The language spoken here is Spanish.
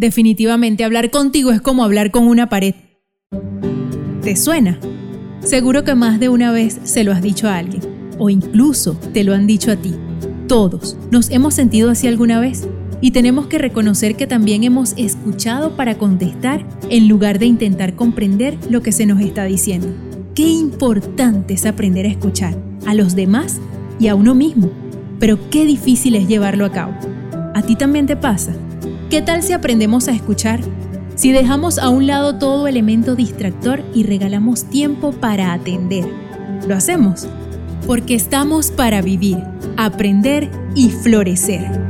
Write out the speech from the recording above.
Definitivamente hablar contigo es como hablar con una pared. ¿Te suena? Seguro que más de una vez se lo has dicho a alguien, o incluso te lo han dicho a ti. Todos nos hemos sentido así alguna vez y tenemos que reconocer que también hemos escuchado para contestar en lugar de intentar comprender lo que se nos está diciendo. Qué importante es aprender a escuchar a los demás y a uno mismo, pero qué difícil es llevarlo a cabo. ¿A ti también te pasa? ¿Qué tal si aprendemos a escuchar? Si dejamos a un lado todo elemento distractor y regalamos tiempo para atender. ¿Lo hacemos? Porque estamos para vivir, aprender y florecer.